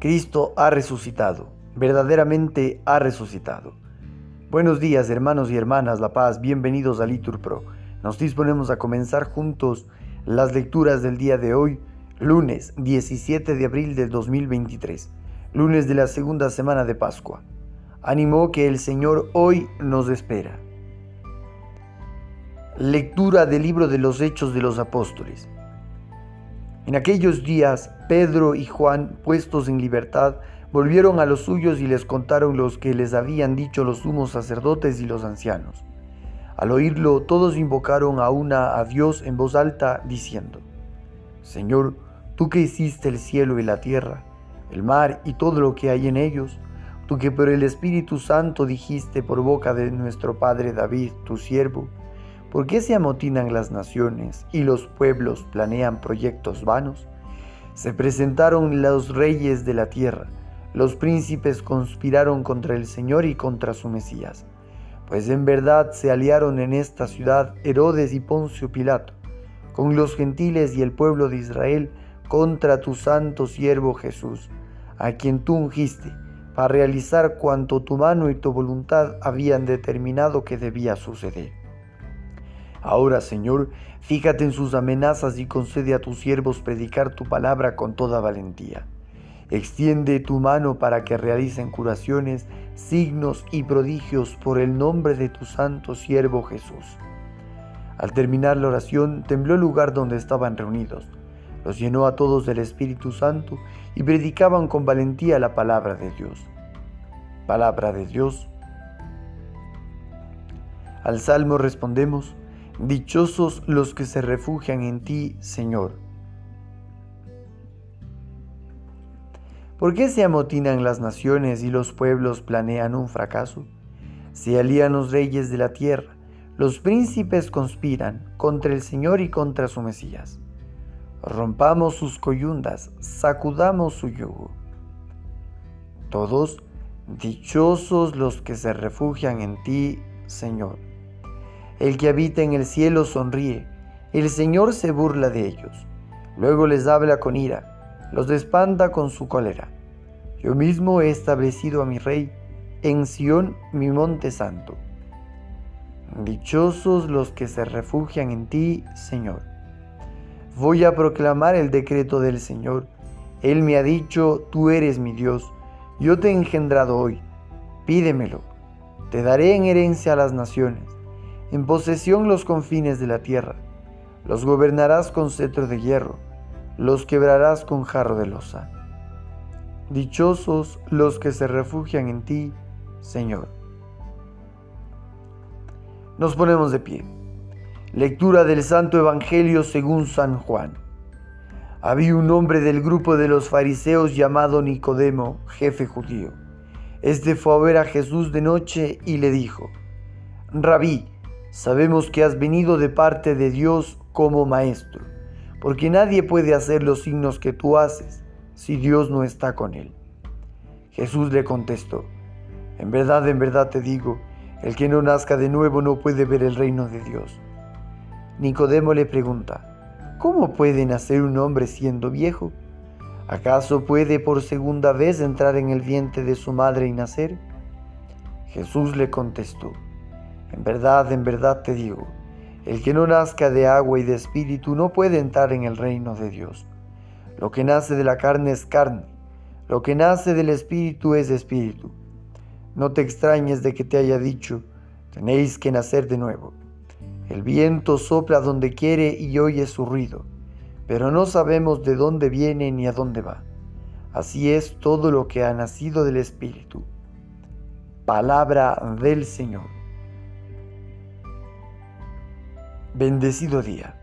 Cristo ha resucitado, verdaderamente ha resucitado. Buenos días hermanos y hermanas La Paz, bienvenidos a Litur Pro. Nos disponemos a comenzar juntos las lecturas del día de hoy, lunes 17 de abril del 2023, lunes de la segunda semana de Pascua. Ánimo que el Señor hoy nos espera. Lectura del libro de los Hechos de los Apóstoles. En aquellos días, Pedro y Juan, puestos en libertad, volvieron a los suyos y les contaron los que les habían dicho los sumos sacerdotes y los ancianos. Al oírlo, todos invocaron a una a Dios en voz alta, diciendo, Señor, tú que hiciste el cielo y la tierra, el mar y todo lo que hay en ellos, tú que por el Espíritu Santo dijiste por boca de nuestro Padre David, tu siervo, ¿Por qué se amotinan las naciones y los pueblos planean proyectos vanos? Se presentaron los reyes de la tierra, los príncipes conspiraron contra el Señor y contra su Mesías. Pues en verdad se aliaron en esta ciudad Herodes y Poncio Pilato, con los gentiles y el pueblo de Israel contra tu santo siervo Jesús, a quien tú ungiste, para realizar cuanto tu mano y tu voluntad habían determinado que debía suceder. Ahora, Señor, fíjate en sus amenazas y concede a tus siervos predicar tu palabra con toda valentía. Extiende tu mano para que realicen curaciones, signos y prodigios por el nombre de tu santo siervo Jesús. Al terminar la oración, tembló el lugar donde estaban reunidos. Los llenó a todos del Espíritu Santo y predicaban con valentía la palabra de Dios. Palabra de Dios. Al salmo respondemos, Dichosos los que se refugian en ti, Señor. ¿Por qué se amotinan las naciones y los pueblos planean un fracaso? Se alían los reyes de la tierra, los príncipes conspiran contra el Señor y contra su Mesías. Rompamos sus coyundas, sacudamos su yugo. Todos, dichosos los que se refugian en ti, Señor. El que habita en el cielo sonríe, el Señor se burla de ellos. Luego les habla con ira, los espanta con su cólera. Yo mismo he establecido a mi rey en Sión, mi monte santo. Dichosos los que se refugian en ti, Señor. Voy a proclamar el decreto del Señor. Él me ha dicho, tú eres mi Dios, yo te he engendrado hoy, pídemelo, te daré en herencia a las naciones en posesión los confines de la tierra. Los gobernarás con cetro de hierro, los quebrarás con jarro de losa. Dichosos los que se refugian en ti, Señor. Nos ponemos de pie. Lectura del Santo Evangelio según San Juan. Había un hombre del grupo de los fariseos llamado Nicodemo, jefe judío. Este fue a ver a Jesús de noche y le dijo, Rabí, Sabemos que has venido de parte de Dios como maestro, porque nadie puede hacer los signos que tú haces si Dios no está con él. Jesús le contestó, en verdad, en verdad te digo, el que no nazca de nuevo no puede ver el reino de Dios. Nicodemo le pregunta, ¿cómo puede nacer un hombre siendo viejo? ¿Acaso puede por segunda vez entrar en el vientre de su madre y nacer? Jesús le contestó, en verdad, en verdad te digo, el que no nazca de agua y de espíritu no puede entrar en el reino de Dios. Lo que nace de la carne es carne, lo que nace del espíritu es espíritu. No te extrañes de que te haya dicho, tenéis que nacer de nuevo. El viento sopla donde quiere y oye su ruido, pero no sabemos de dónde viene ni a dónde va. Así es todo lo que ha nacido del Espíritu. Palabra del Señor. Bendecido día.